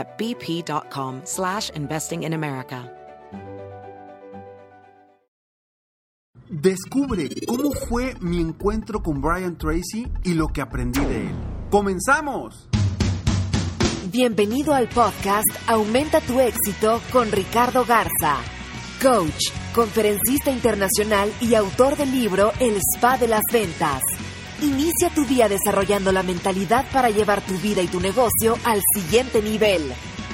at bp.com slash investing in America. Descubre cómo fue mi encuentro con Brian Tracy y lo que aprendí de él. ¡Comenzamos! Bienvenido al podcast Aumenta tu éxito con Ricardo Garza, coach, conferencista internacional y autor del libro El Spa de las Ventas. Inicia tu día desarrollando la mentalidad para llevar tu vida y tu negocio al siguiente nivel.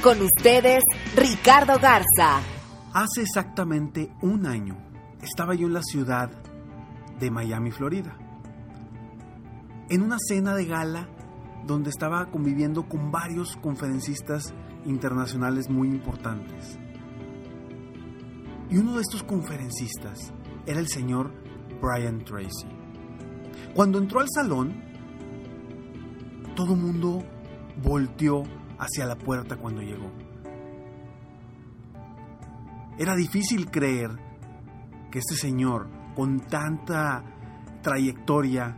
Con ustedes, Ricardo Garza. Hace exactamente un año estaba yo en la ciudad de Miami, Florida, en una cena de gala donde estaba conviviendo con varios conferencistas internacionales muy importantes. Y uno de estos conferencistas era el señor Brian Tracy. Cuando entró al salón, todo el mundo volteó hacia la puerta cuando llegó. Era difícil creer que este señor, con tanta trayectoria,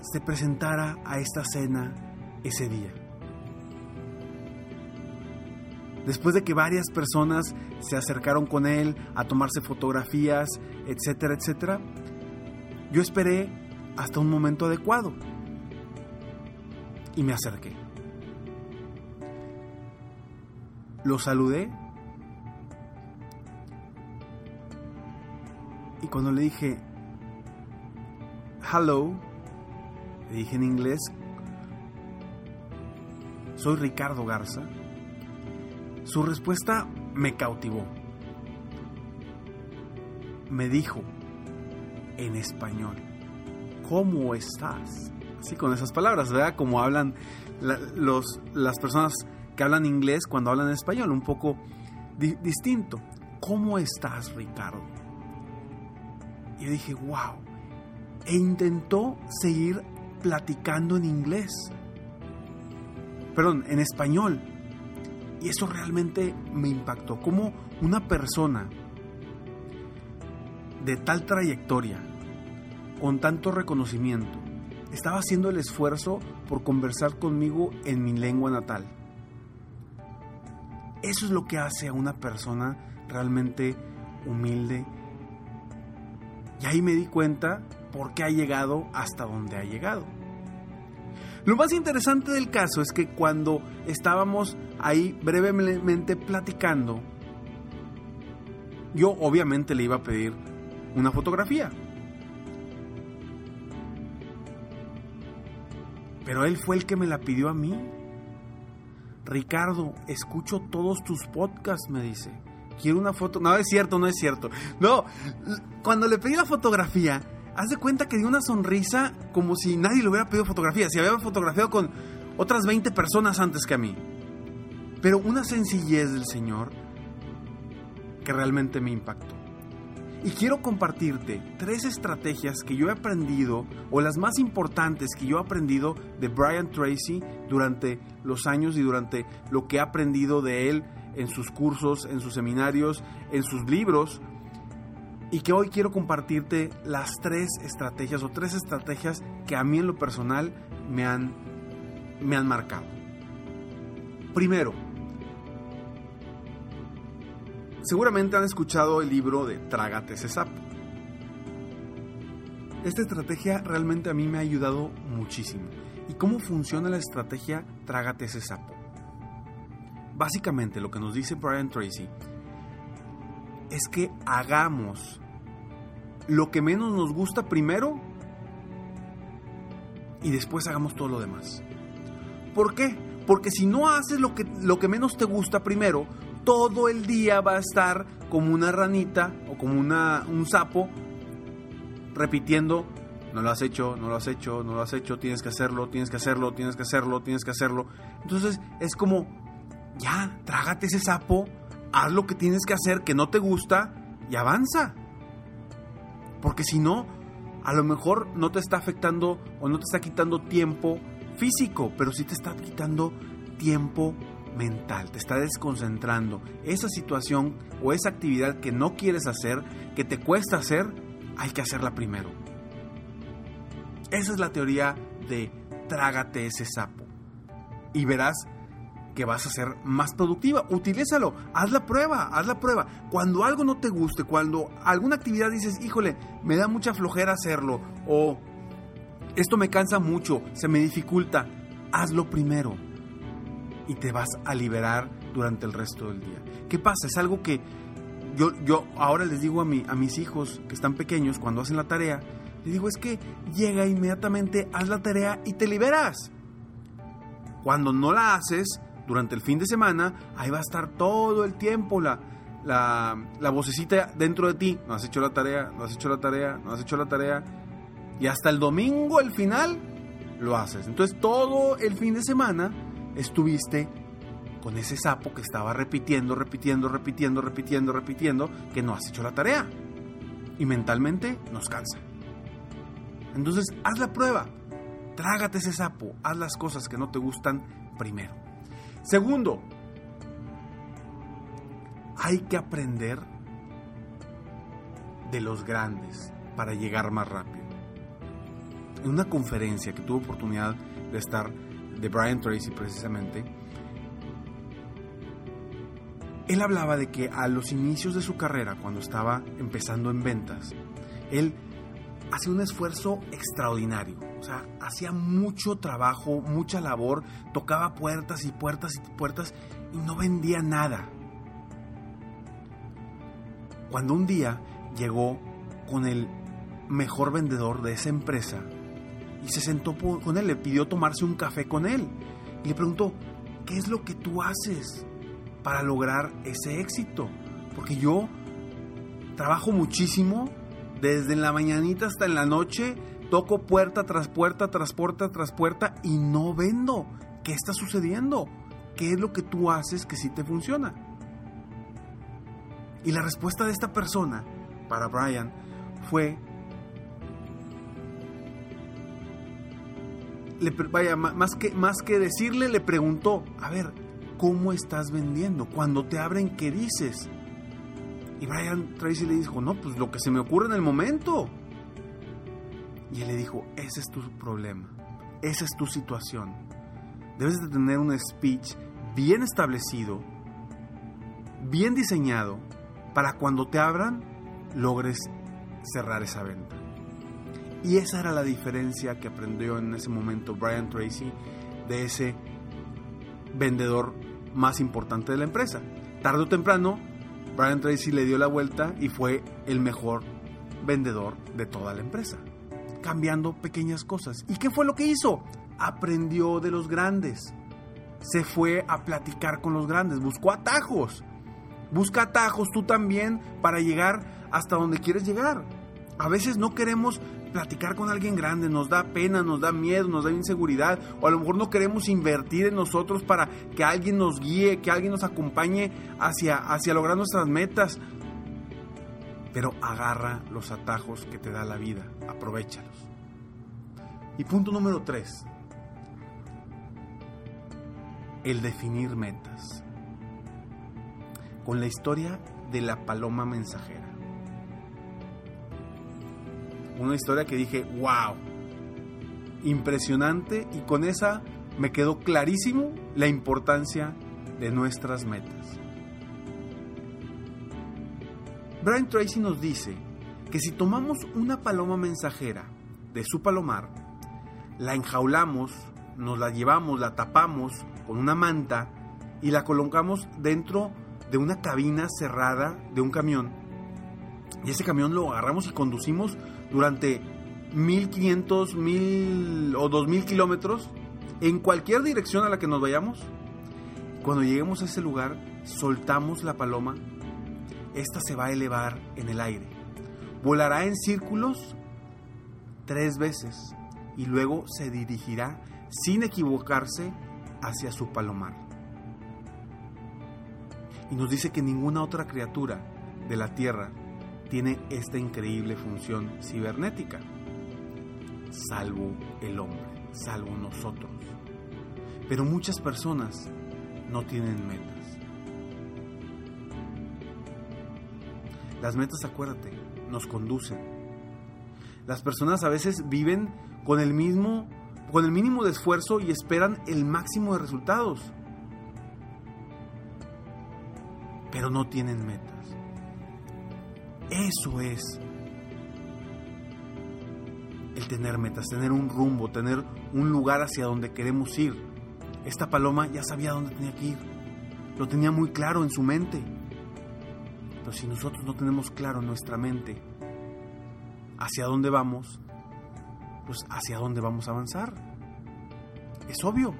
se presentara a esta cena ese día. Después de que varias personas se acercaron con él a tomarse fotografías, etcétera, etcétera, yo esperé hasta un momento adecuado y me acerqué. Lo saludé y cuando le dije hello, le dije en inglés, soy Ricardo Garza, su respuesta me cautivó. Me dijo en español, ¿cómo estás? Así con esas palabras, ¿verdad? Como hablan los, las personas que hablan inglés cuando hablan español, un poco distinto. ¿Cómo estás, Ricardo? Y yo dije, wow. E intentó seguir platicando en inglés. Perdón, en español. Y eso realmente me impactó. Como una persona de tal trayectoria, con tanto reconocimiento, estaba haciendo el esfuerzo por conversar conmigo en mi lengua natal. Eso es lo que hace a una persona realmente humilde. Y ahí me di cuenta por qué ha llegado hasta donde ha llegado. Lo más interesante del caso es que cuando estábamos ahí brevemente platicando, yo obviamente le iba a pedir una fotografía. Pero él fue el que me la pidió a mí. Ricardo, escucho todos tus podcasts, me dice. Quiero una foto. No, es cierto, no es cierto. No, cuando le pedí la fotografía, haz de cuenta que dio una sonrisa como si nadie le hubiera pedido fotografía. Si había fotografiado con otras 20 personas antes que a mí. Pero una sencillez del Señor que realmente me impactó. Y quiero compartirte tres estrategias que yo he aprendido, o las más importantes que yo he aprendido de Brian Tracy durante los años y durante lo que he aprendido de él en sus cursos, en sus seminarios, en sus libros. Y que hoy quiero compartirte las tres estrategias o tres estrategias que a mí en lo personal me han, me han marcado. Primero, Seguramente han escuchado el libro de Trágate ese sapo. Esta estrategia realmente a mí me ha ayudado muchísimo. ¿Y cómo funciona la estrategia Trágate ese sapo? Básicamente lo que nos dice Brian Tracy es que hagamos lo que menos nos gusta primero y después hagamos todo lo demás. ¿Por qué? Porque si no haces lo que, lo que menos te gusta primero, todo el día va a estar como una ranita o como una, un sapo repitiendo, no lo has hecho, no lo has hecho, no lo has hecho, tienes que hacerlo, tienes que hacerlo, tienes que hacerlo, tienes que hacerlo. Entonces es como, ya, trágate ese sapo, haz lo que tienes que hacer que no te gusta y avanza. Porque si no, a lo mejor no te está afectando o no te está quitando tiempo físico, pero sí te está quitando tiempo mental, te está desconcentrando. Esa situación o esa actividad que no quieres hacer, que te cuesta hacer, hay que hacerla primero. Esa es la teoría de trágate ese sapo. Y verás que vas a ser más productiva. Utilízalo, haz la prueba, haz la prueba. Cuando algo no te guste, cuando alguna actividad dices, híjole, me da mucha flojera hacerlo, o esto me cansa mucho, se me dificulta, hazlo primero y te vas a liberar durante el resto del día. ¿Qué pasa? Es algo que yo, yo ahora les digo a, mi, a mis hijos que están pequeños cuando hacen la tarea, les digo es que llega inmediatamente, haz la tarea y te liberas. Cuando no la haces, durante el fin de semana, ahí va a estar todo el tiempo la, la, la vocecita dentro de ti. No has hecho la tarea, no has hecho la tarea, no has hecho la tarea. Y hasta el domingo, el final, lo haces. Entonces todo el fin de semana estuviste con ese sapo que estaba repitiendo, repitiendo, repitiendo, repitiendo, repitiendo, que no has hecho la tarea. Y mentalmente nos cansa. Entonces, haz la prueba. Trágate ese sapo. Haz las cosas que no te gustan primero. Segundo, hay que aprender de los grandes para llegar más rápido. En una conferencia que tuve oportunidad de estar de Brian Tracy precisamente, él hablaba de que a los inicios de su carrera, cuando estaba empezando en ventas, él hacía un esfuerzo extraordinario. O sea, hacía mucho trabajo, mucha labor, tocaba puertas y puertas y puertas y no vendía nada. Cuando un día llegó con el mejor vendedor de esa empresa y se sentó con él, le pidió tomarse un café con él y le preguntó, ¿qué es lo que tú haces para lograr ese éxito? Porque yo trabajo muchísimo, desde la mañanita hasta en la noche, toco puerta tras puerta, tras puerta, tras puerta y no vendo. ¿Qué está sucediendo? ¿Qué es lo que tú haces que sí te funciona? Y la respuesta de esta persona para Brian fue, le, vaya, más que, más que decirle, le preguntó, a ver, ¿cómo estás vendiendo? Cuando te abren, ¿qué dices? Y Brian Tracy le dijo, no, pues lo que se me ocurre en el momento. Y él le dijo, ese es tu problema, esa es tu situación. Debes de tener un speech bien establecido, bien diseñado, para cuando te abran, logres cerrar esa venta. Y esa era la diferencia que aprendió en ese momento Brian Tracy de ese vendedor más importante de la empresa. Tarde o temprano, Brian Tracy le dio la vuelta y fue el mejor vendedor de toda la empresa, cambiando pequeñas cosas. ¿Y qué fue lo que hizo? Aprendió de los grandes. Se fue a platicar con los grandes, buscó atajos. Busca atajos tú también para llegar hasta donde quieres llegar. A veces no queremos platicar con alguien grande, nos da pena, nos da miedo, nos da inseguridad, o a lo mejor no queremos invertir en nosotros para que alguien nos guíe, que alguien nos acompañe hacia, hacia lograr nuestras metas. Pero agarra los atajos que te da la vida, aprovechalos. Y punto número tres, el definir metas. Con la historia de la paloma mensajera una historia que dije, wow, impresionante y con esa me quedó clarísimo la importancia de nuestras metas. Brian Tracy nos dice que si tomamos una paloma mensajera de su palomar, la enjaulamos, nos la llevamos, la tapamos con una manta y la colocamos dentro de una cabina cerrada de un camión, Y ese camión lo agarramos y conducimos durante 1500, 1000 o 2000 kilómetros en cualquier dirección a la que nos vayamos. Cuando lleguemos a ese lugar, soltamos la paloma. Esta se va a elevar en el aire. Volará en círculos tres veces y luego se dirigirá sin equivocarse hacia su palomar. Y nos dice que ninguna otra criatura de la Tierra tiene esta increíble función cibernética, salvo el hombre, salvo nosotros. Pero muchas personas no tienen metas. Las metas, acuérdate, nos conducen. Las personas a veces viven con el mismo con el mínimo de esfuerzo y esperan el máximo de resultados. Pero no tienen metas. Eso es el tener metas, tener un rumbo, tener un lugar hacia donde queremos ir. Esta paloma ya sabía dónde tenía que ir. Lo tenía muy claro en su mente. Pero si nosotros no tenemos claro en nuestra mente hacia dónde vamos, pues hacia dónde vamos a avanzar. Es obvio.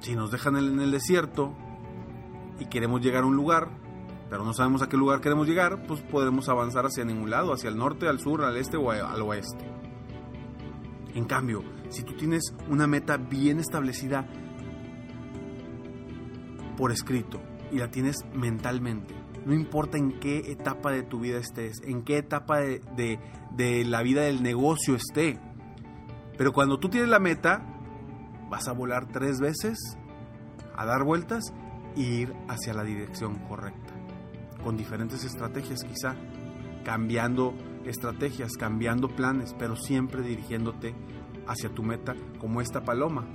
Si nos dejan en el desierto y queremos llegar a un lugar, pero no sabemos a qué lugar queremos llegar, pues podremos avanzar hacia ningún lado, hacia el norte, al sur, al este o al oeste. En cambio, si tú tienes una meta bien establecida por escrito y la tienes mentalmente, no importa en qué etapa de tu vida estés, en qué etapa de, de la vida del negocio esté, pero cuando tú tienes la meta, vas a volar tres veces, a dar vueltas e ir hacia la dirección correcta con diferentes estrategias quizá, cambiando estrategias, cambiando planes, pero siempre dirigiéndote hacia tu meta como esta paloma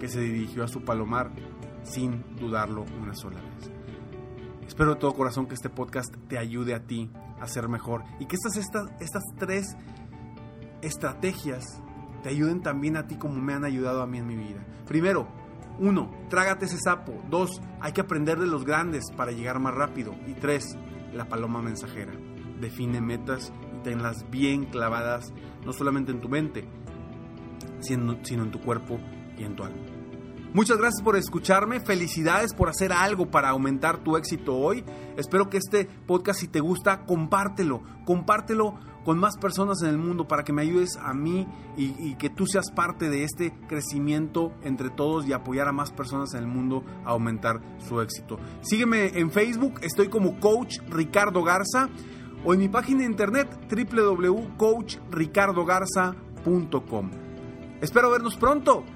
que se dirigió a su palomar sin dudarlo una sola vez. Espero de todo corazón que este podcast te ayude a ti a ser mejor y que estas, estas, estas tres estrategias te ayuden también a ti como me han ayudado a mí en mi vida. Primero, uno, trágate ese sapo. Dos, hay que aprender de los grandes para llegar más rápido. Y tres, la paloma mensajera. Define metas y tenlas bien clavadas, no solamente en tu mente, sino en tu cuerpo y en tu alma. Muchas gracias por escucharme, felicidades por hacer algo para aumentar tu éxito hoy. Espero que este podcast, si te gusta, compártelo, compártelo con más personas en el mundo para que me ayudes a mí y, que tú seas parte de este crecimiento entre todos y apoyar a más personas en el mundo a aumentar su éxito. Sígueme en Facebook, estoy como Coach Ricardo Garza o en mi página de internet www.coachricardogarza.com. Espero vernos pronto.